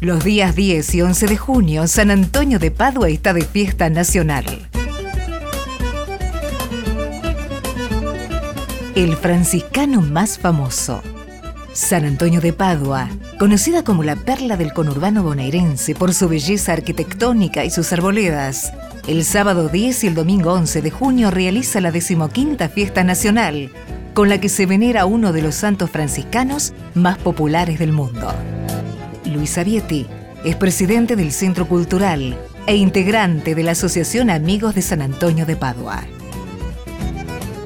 Los días 10 y 11 de junio, San Antonio de Padua está de fiesta nacional. El franciscano más famoso. San Antonio de Padua, conocida como la perla del conurbano bonaerense por su belleza arquitectónica y sus arboledas, el sábado 10 y el domingo 11 de junio realiza la decimoquinta fiesta nacional, con la que se venera uno de los santos franciscanos más populares del mundo. Luis Avietti es presidente del Centro Cultural e integrante de la Asociación Amigos de San Antonio de Padua.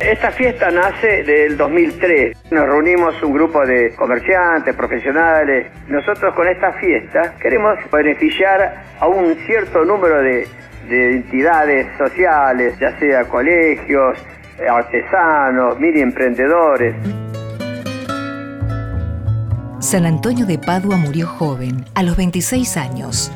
Esta fiesta nace del 2003. Nos reunimos un grupo de comerciantes, profesionales. Nosotros con esta fiesta queremos beneficiar a un cierto número de, de entidades sociales, ya sea colegios, artesanos, mini emprendedores. San Antonio de Padua murió joven, a los 26 años.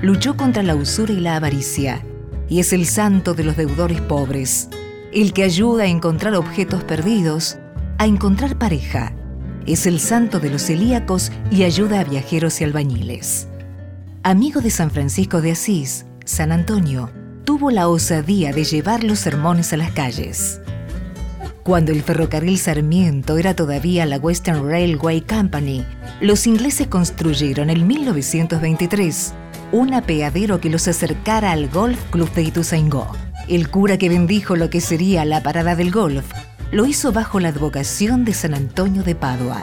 Luchó contra la usura y la avaricia, y es el santo de los deudores pobres, el que ayuda a encontrar objetos perdidos, a encontrar pareja. Es el santo de los celíacos y ayuda a viajeros y albañiles. Amigo de San Francisco de Asís, San Antonio tuvo la osadía de llevar los sermones a las calles. Cuando el ferrocarril Sarmiento era todavía la Western Railway Company, los ingleses construyeron en 1923 un apeadero que los acercara al Golf Club de Ituzaingó. El cura que bendijo lo que sería la parada del golf lo hizo bajo la advocación de San Antonio de Padua.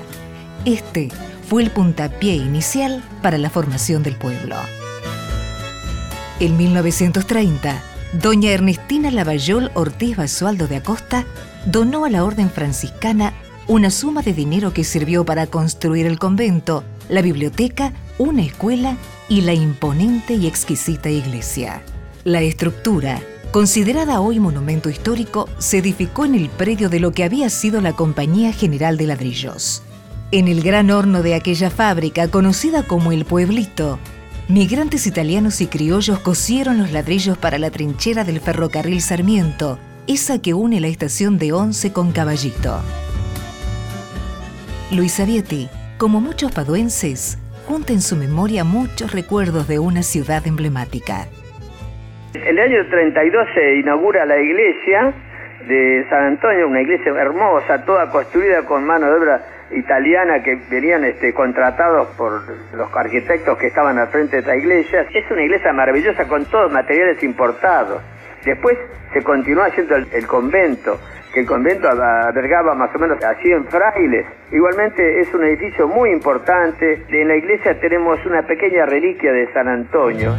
Este fue el puntapié inicial para la formación del pueblo. En 1930, doña Ernestina Lavallol Ortiz Basualdo de Acosta donó a la orden franciscana una suma de dinero que sirvió para construir el convento, la biblioteca, una escuela y la imponente y exquisita iglesia. La estructura, considerada hoy monumento histórico, se edificó en el predio de lo que había sido la Compañía General de Ladrillos. En el gran horno de aquella fábrica, conocida como el Pueblito, migrantes italianos y criollos cosieron los ladrillos para la trinchera del ferrocarril Sarmiento, esa que une la estación de Once con Caballito. Luis Avietti, como muchos paduenses, junta en su memoria muchos recuerdos de una ciudad emblemática. En el año 32 se inaugura la iglesia de San Antonio, una iglesia hermosa, toda construida con mano de obra italiana que venían este, contratados por los arquitectos que estaban al frente de esta iglesia. Es una iglesia maravillosa con todos materiales importados. Después se continuó haciendo el, convento, que el convento albergaba más o menos a 100 frailes. Igualmente es un edificio muy importante. En la iglesia tenemos una pequeña reliquia de San Antonio.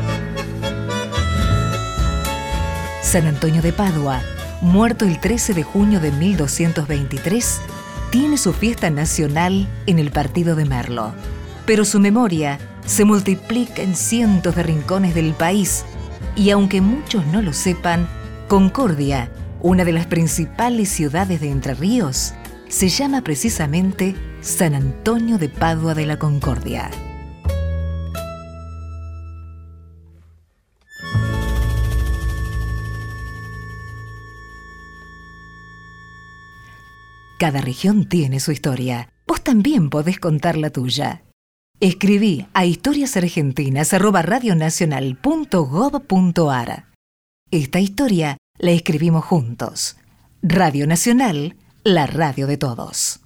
San Antonio de Padua, muerto el 13 de junio de 1223, tiene su fiesta nacional en el partido de Merlo. Pero su memoria se multiplica en cientos de rincones del país y aunque muchos no lo sepan, Concordia, una de las principales ciudades de Entre Ríos, se llama precisamente San Antonio de Padua de la Concordia. Cada región tiene su historia. Vos también podés contar la tuya. Escribí a historiasargentinas.radionacional.gov.ar. Esta historia la escribimos juntos. Radio Nacional, la radio de todos.